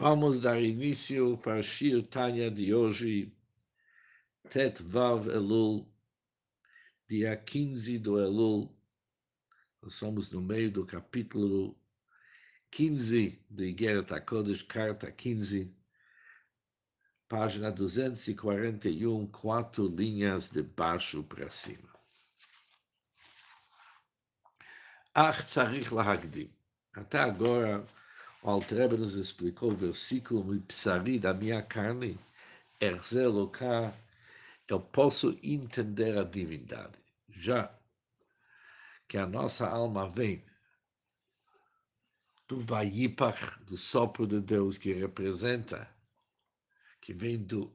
Vamos dar início para Shir Tanya de hoje, Tet Vav Elul, dia 15 do Elul. Nós somos no meio do capítulo 15 de Igeret HaKodesh, carta 15, página 241, quatro linhas de baixo para cima. Ach tzarich lahagdim. Até agora, o Altrebe nos explicou o versículo Mipsari da minha carne, Erzeloká, eu posso entender a divindade. Já que a nossa alma vem do Vayipach, do sopro de Deus, que representa, que vem do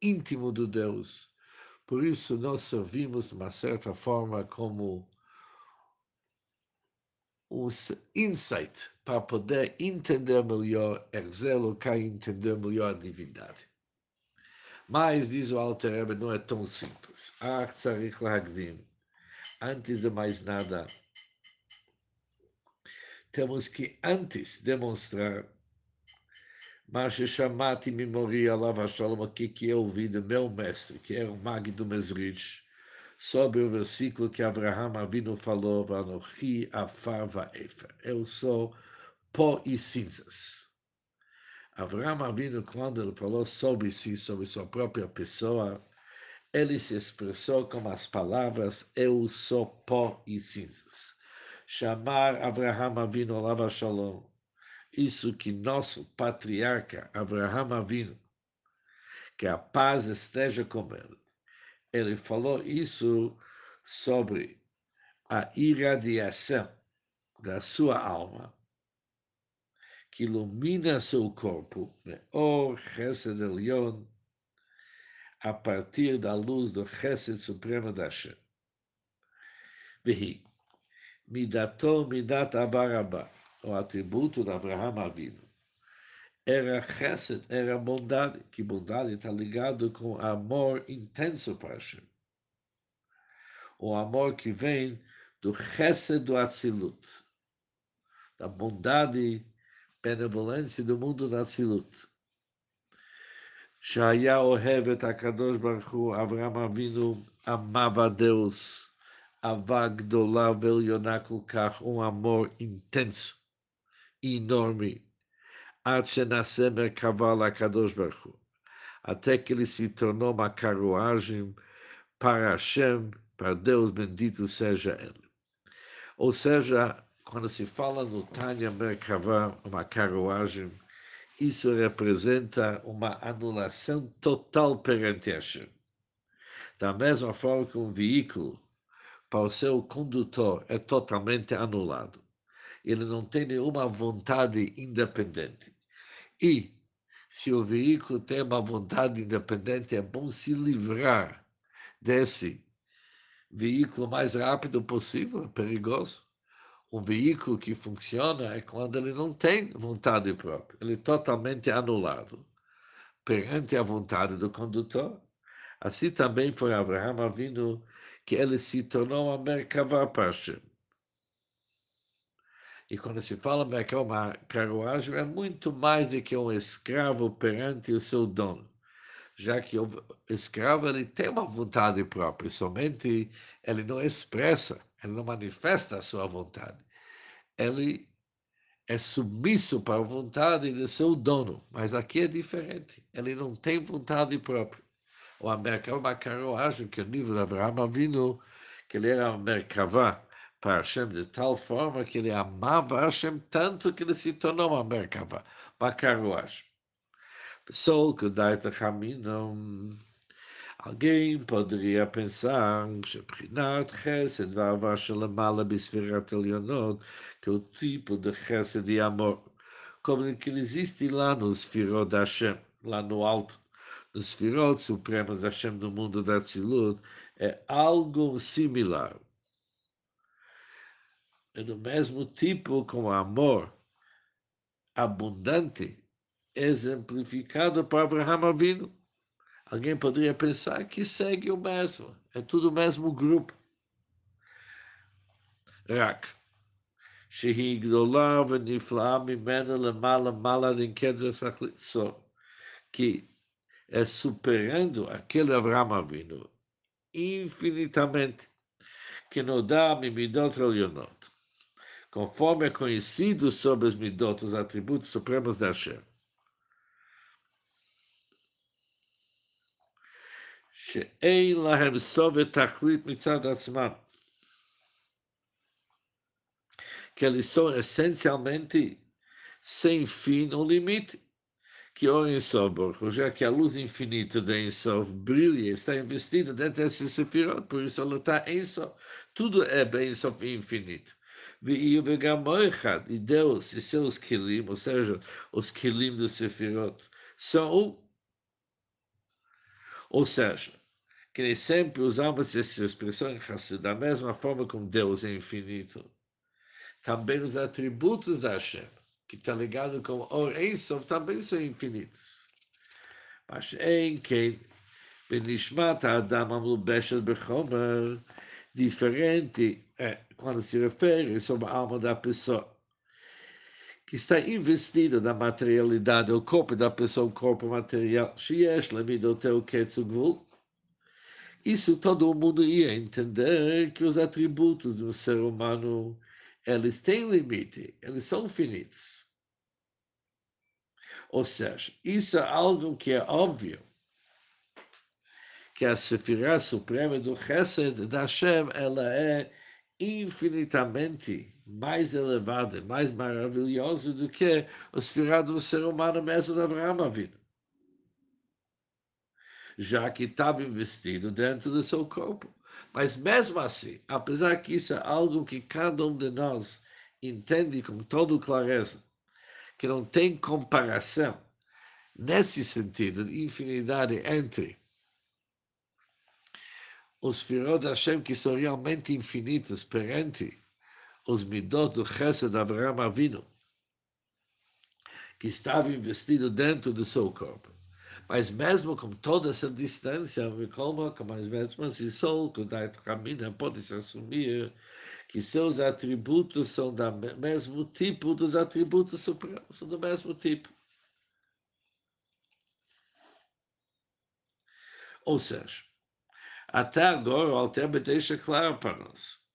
íntimo do Deus. Por isso, nós servimos, de uma certa forma, como os insight para poder entender melhor Erzelo, cai entender melhor a divindade. Mas, diz o Alter Rebbe, não é tão simples. Antes de mais nada, temos que antes demonstrar mas chamati memoria lava shalom aqui que eu ouvi do meu mestre, que era o Mag do Mesrich, sobre o versículo que Abraham Avinu falou, Vanochi afava efer. Eu sou pó e cinzas. Abraham Avinu, quando ele falou sobre si, sobre sua própria pessoa, ele se expressou com as palavras, eu sou pó e cinzas. Chamar Abraham Avinu Lava Shalom, isso que nosso patriarca Abraham Avinu, que a paz esteja com ele, ele falou isso sobre a irradiação da sua alma, que ilumina seu corpo, né? o Chesed Elion, a partir da luz do Chesed Supremo da Hashem. Vehi, Midato Midat Avarabá, o atributo de Abraham Avinu era chesed, era bondade, que bondade está ligado com amor intenso para Hashem. O amor que vem do chesed do Atzilut, da bondade, benevolência do mundo da Atzilut. Shaya Ohevet HaKadosh Baruch Hu, Avraham Avinu amava Deus, Avagdolah Velionakul Kach, um amor intenso, enorme, até que ele se tornou uma carruagem para Hashem, para Deus bendito seja Ele. Ou seja, quando se fala no Tanya Merkavah, uma carruagem, isso representa uma anulação total perante Hashem. Da mesma forma que um veículo, para o seu condutor, é totalmente anulado. Ele não tem nenhuma vontade independente. E, se o veículo tem uma vontade independente, é bom se livrar desse veículo mais rápido possível, perigoso. Um veículo que funciona é quando ele não tem vontade própria, ele é totalmente anulado perante a vontade do condutor. Assim também foi Abraham vindo que ele se tornou uma Merkavah para Hashem. E quando se fala que é uma carruagem, é muito mais do que um escravo perante o seu dono. Já que o escravo ele tem uma vontade própria, somente ele não expressa, ele não manifesta a sua vontade. Ele é submisso para a vontade de seu dono, mas aqui é diferente. Ele não tem vontade própria. O América é uma carruagem que o nível de Abraham vindo, que ele era um Merkavá, para Hashem de tal forma que ele amava Hashem tanto que ele se tornou uma Merkava, uma carruagem. Pessoal que dá esse caminho, alguém poderia pensar שבחינת חסד ואהבה שלמעלה בספירת עליונות, que o tipo de chesed e amor, como que existe lá nos Sfirot da Hashem, lá no alto, nos Sfirot supremos da Hashem do mundo da Tzilut, é algo similar é do mesmo tipo como amor abundante exemplificado para Abraham Avinu. Alguém poderia pensar que segue o mesmo, é tudo o mesmo grupo. Rak. שהיא גדולה ונפלאה ממנה למעלה מעלה דנקדזר תכלית סוף. כי é superando aquele Avraham Avinu infinitamente, que nos dá Mimidot Elionot, conforme é conhecido sobre os Midot, os atributos supremos da Hashem. שאין להם סוף ותכלית מצד עצמם. Que eles são essencialmente sem fim ou limite que o Ensof, já que a luz infinita de Ensof brilha, está investida dentro desse sefirot, por isso ela está Ensof. Tudo é bem Ensof infinito. E Deus e seus quilim, ou seja, os quilim do sefirot, são um. Ou seja, que nem sempre usamos essa expressão em Hassid, da mesma forma como Deus é infinito, também os atributos da Hashem que está ligado com Or Einsov, também são infinitos. Mas em que Benishmat Adam Amlubeshet Bechomer, diferente é, quando se refere sobre a alma da pessoa, que está investida na materialidade, o corpo da pessoa, o corpo material, isso todo mundo ia entender que os atributos do ser humano eles têm limite, eles são finitos. Ou seja, isso é algo que é óbvio, que a Sefirah Suprema do Chesed da Hashem, ela é infinitamente mais elevada, mais maravilhosa do que o Sefirah do ser humano mesmo da Avraham Avinu. Já que estava investido dentro do seu corpo. Mas mesmo assim, apesar que isso é algo que cada um de nós entende com toda clareza, que não tem comparação nesse sentido de infinidade entre os Firot Hashem que são realmente infinitos perante os Midot do Chesed Abraham Avinu, que estava investido dentro do seu corpo. Mas mesmo com toda essa distância, como mas mesmo assim, só que o caminho pode se assumir que seus atributos são do mesmo tipo dos atributos supremos, são do mesmo tipo. Ou seja, até agora o Alter deixa claro para nós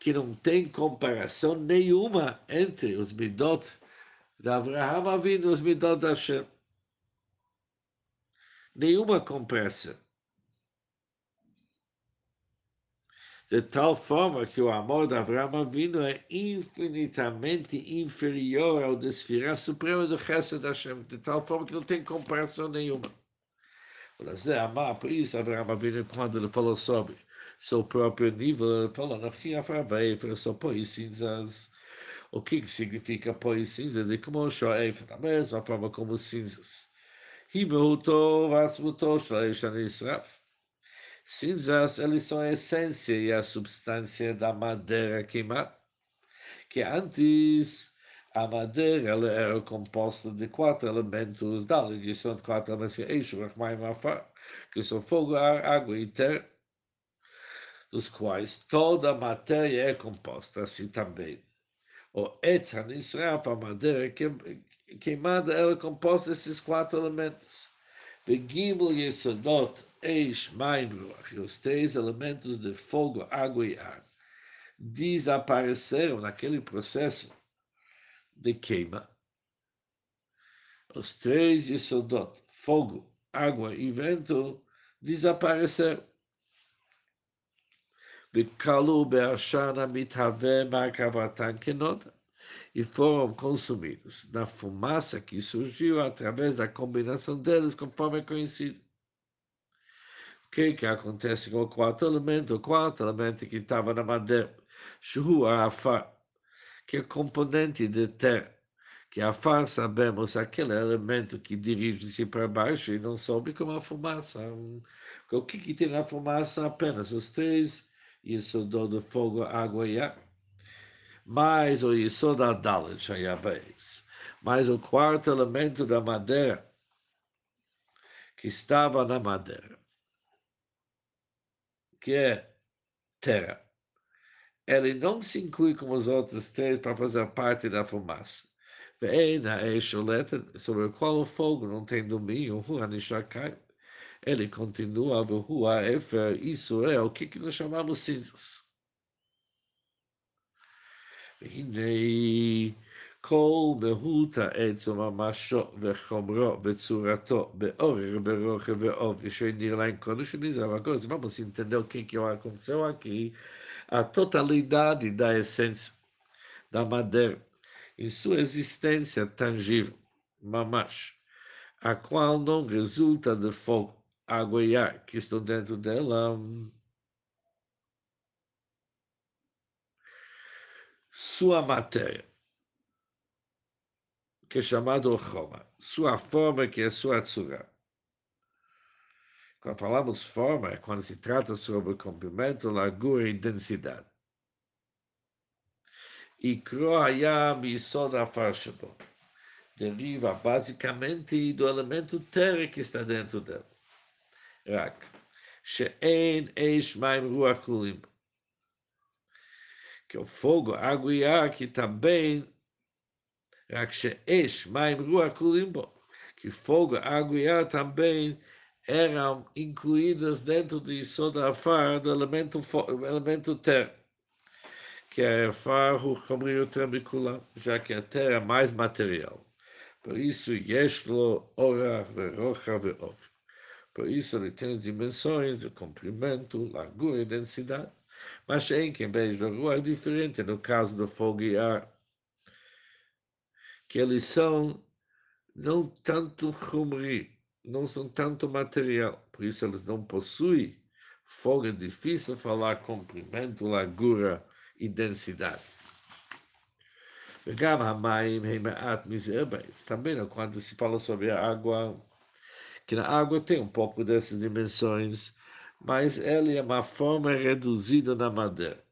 que não tem comparação nenhuma entre os midot da Avraham Avinu os midot da Hashem. Nenhuma comparação. De tal forma que o amor de Avraham Avinu é infinitamente inferior ao desfirar supremo do Chesed Hashem, de tal forma que não tem comparação nenhuma. Amar, por isso, Avraham Avinu, quando ele falou sobre seu próprio nível, ele falou, eu só põe cinzas o que significa pôr cinza de como shoef, da mesma forma como cinzas. Himuto, vasmuto, shleishan israf. Cinzas, eles são a essência e a substância da madeira queimada, que antes a madeira ela era composta de quatro elementos da ligação de quatro elementos, eixo, que são fogo, ar, água e terra, dos quais toda a matéria é composta assim também o Etz HaNisraf, a madeira queimada, ela é composta desses quatro elementos. Begimel Yesodot, Eish, Maim, Ruach, os três elementos de fogo, água e ar, desapareceram naquele processo de queima. Os três Yesodot, fogo, água e vento, desapareceram. Mitave. E foram consumidos na fumaça que surgiu através da combinação deles, conforme é conhecido. O que, que acontece com o quarto elemento? O quarto elemento que estava na madeira, Shuhu Afar, que é componente de terra, que Afar sabemos aquele elemento que dirige-se para baixo e não sobe como a fumaça. O que, que tem na fumaça? Apenas os três isso do fogo, água e ar. Mais o isso da Dalit Shayabes. Mais o quarto elemento da madeira que estava na madeira, que é terra ele não se inclui como os outros três para fazer parte da fumaça. Veina é choleta sobre o qual o fogo não tem domínio, cai. Ele continua, Rua Efer, isso é o que, que nós chamamos cinzas. והנה כל מהות העץ וממשו וחומרו וצורתו באורר ורוחב ועובי שנראה להם כל השני זה agora vamos entender o que que aconteceu aqui a totalidade da essência da madeira em sua existência tangível mamash a qual não resulta de fogo água e ar que estão dentro dela sua matéria, que é chamado Roma, sua forma, que é sua tsura. Quando falamos forma, é quando se trata sobre comprimento, largura e densidade. E Kroayam e Soda Farshabo deriva basicamente do elemento terra que está dentro dela. Rak. She'en eish maim ruach que o fogo, água e ar, que também, que fogo, água e ar também eram incluídas dentro do Isod Afar, do elemento, elemento terra, que é Afar, o Chamrio Trambicula, já que a terra é mais material. Por isso, Yeshlo, Ora, Verocha, Veof. Por isso, ele tem dimensões de comprimento, largura e densidade. Mas em quem beija rua é diferente no caso do fogo e ar, que eles são não tanto rumri, não são tanto material, por isso eles não possuem fogo, é difícil falar comprimento, largura e densidade. וגם המים הם מעט מזה Também quando se fala sobre a água, que na água tem um pouco dessas dimensões, mas ela é uma forma reduzida na madeira.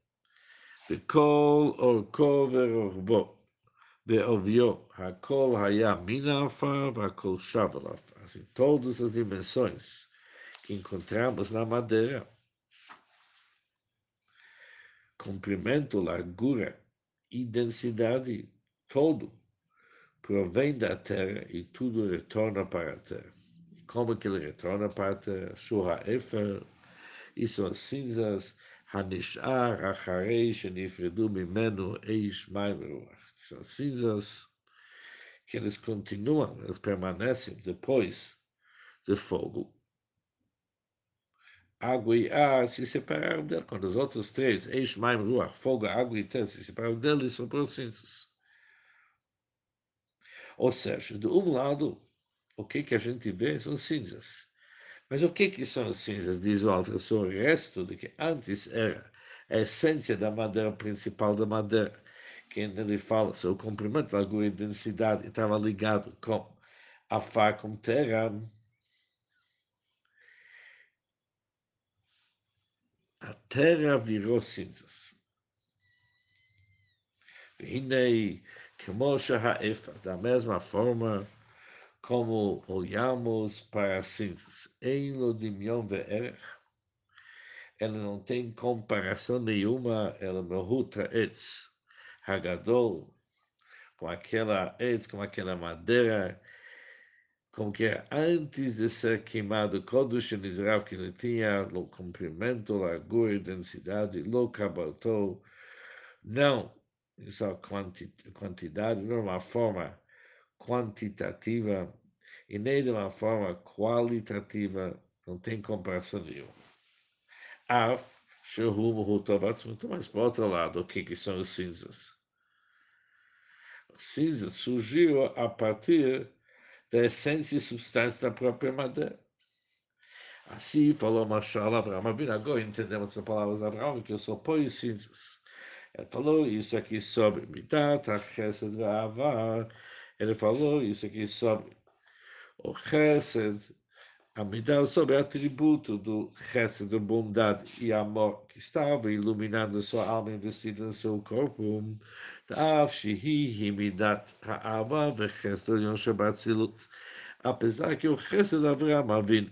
וכל אורכו ורוחבו בעוביו, הכל היה מן העפר והכל שב על העפר. formas, em todas as dimensões que encontramos na madeira. Comprimento, largura e densidade, todo provém da terra e tudo retorna para a terra. E como que ele retorna para a terra? Shura Efer, e suas cinzas, Hanishar, Acharei, Shenifredu, Mimenu, Eish, Maim, Ruach. São cinzas que eles continuam, eles permanecem depois do fogo. Água e ar se separaram dele. Quando os outros três, Eish, Maim, Ruach, fogo, água e terra, se separaram dele, eles são cinzas. Ou seja, de um lado, o que, que a gente vê são cinzas. Mas o que, que são as cinzas? Diz o Alter, são o resto do que antes era a essência da madeira principal da madeira, que ainda lhe fala se o comprimento de alguma intensidade estava ligado com a Fá com terra, a terra virou cinzas. Hinei, como EFA, da mesma forma como olhamos para as cinzas, em Lodimion Ve'erech, ela não tem comparação nenhuma, ela é ruta Etz. Hagadol, com aquela etz, com aquela madeira, com que antes de ser queimado, Kodush Nizrav, que ele tinha o comprimento, largura e densidade, lo cabaltou, não só quantidade, não uma forma quantitativa e nem de uma forma qualitativa, não tem comparação nenhuma. Af, Shehum, Hutovatz, muito mais para o outro lado, o que, que são os cinzas? Cinzas surgiram a partir da essência e substância da própria madeira. Assim falou Machal Abraham Abin. Agora entendemos as palavras de Abraão, que eu sou põe cinzas. Ele falou isso aqui sobre Midat, Chesed Avar, ele falou isso aqui sobre o Chesed, a Midah, sobre o atributo do Chesed, da bondade e amor que estava iluminando sua alma investida no seu corpo. Apesar que o Chesed Avraham Avinu,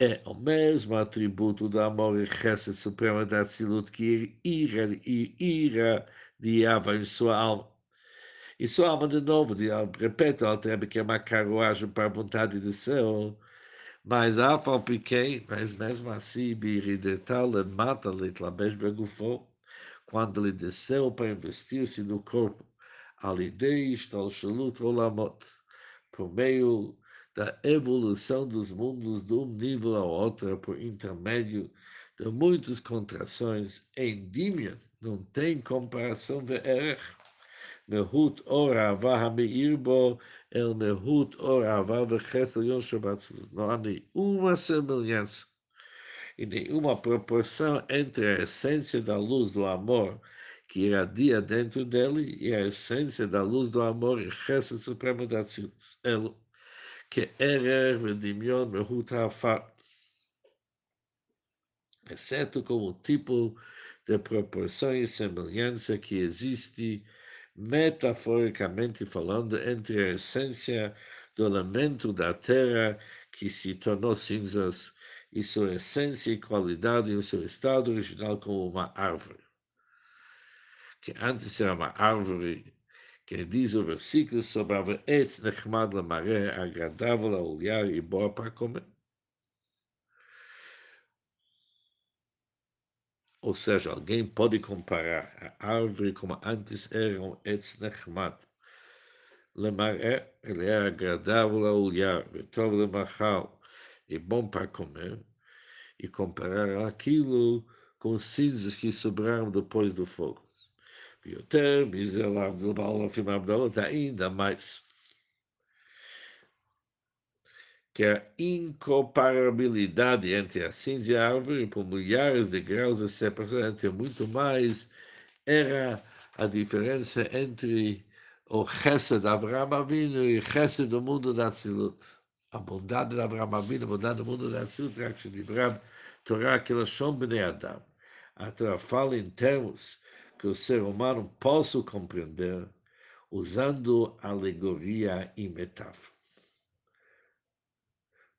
é o mesmo atributo do amor e resto supremo da Tzilut que ira, ira irradiava em sua. E sua de novo, de, repete, ela tem que é uma carruagem para a vontade do céu, mas a pequeno, mas mesmo assim, biridetal, mata litlabesh begufo, quando ele desceu para investir-se no corpo, alidei estalshalut olamot, por meio da evolução dos mundos de um nível ao outro por intermédio de muitas contrações. Em não tem comparação de erro. Mehut or Ava Hameir Bo El Mehut or Ava Vechesel Yom Shabbat Não há nenhuma semelhança e nenhuma proporção entre a essência da luz do amor que irradia dentro dele e a essência da luz do amor e resto supremo da Tzitz, ele, que é erer v'dimion mehut ha'afar, exceto como tipo de proporção e semelhança que existe metaforicamente falando entre a essência do elemento da terra que se tornou cinzas e sua essência e qualidade em seu estado original como uma árvore. Que antes era uma árvore que diz o versículo sobre a etz nechmad maré, agradável a olhar e boa para comer. Ou seja, alguém pode comparar a árvore como antes era um etz nechmad. Lemaré, ele é agradável a olhar, vetov lemachal, e bom para comer, e comparar aquilo com cinzas que sobraram depois do fogo. Ainda mais. Que a incomparabilidade entre a cinza e a árvore, por milhares de graus de separação, entre muito mais, era a diferença entre o Chesed Avraham Avinu e o Chesed do mundo da Tzilut. A bondade de Abraão Avinu, a bondade do mundo da Siltrak, de Abraham, Torá, que Lashon Bnei Adam. A Torá fala em termos que o ser humano possa compreender usando alegoria e metáfora.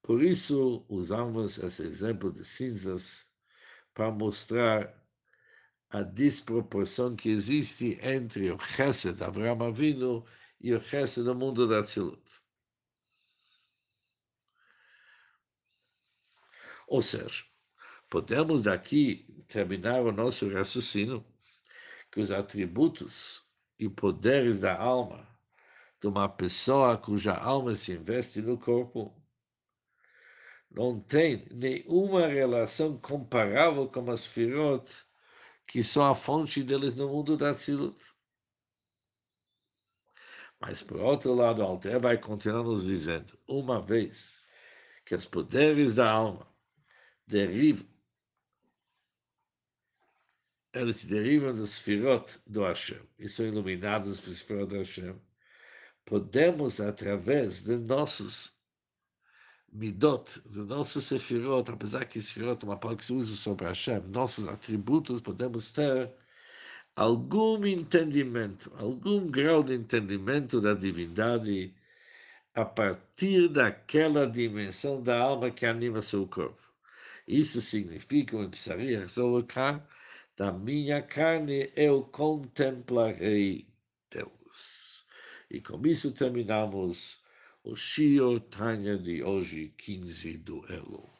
Por isso, usamos esse exemplo de cinzas para mostrar a desproporção que existe entre o Chesed, Avraham Avinu, e o Chesed do mundo da Tzilut. Ou seja, podemos daqui terminar o nosso raciocínio que os atributos e poderes da alma de uma pessoa cuja alma se investe no corpo não tem nenhuma relação comparável com as firot que são a fonte deles no mundo da Tzilut. Mas, por outro lado, Alter vai continuar nos dizendo, uma vez que os poderes da alma derivam eles derivam dos Sfirot do Hashem e são iluminados pelos Sfirot do Hashem, podemos, através de nossos midot, de nossos Sefirot, apesar que Sefirot é uma palavra que se usa sobre Hashem, nossos atributos, podemos ter algum entendimento, algum grau de entendimento da divindade a partir daquela dimensão da alma que anima seu corpo. Isso significa, eu precisaria colocar, da minha carne eu contemplarei Deus. E com isso terminamos o Shio Tanya de hoje, 15 do Elo.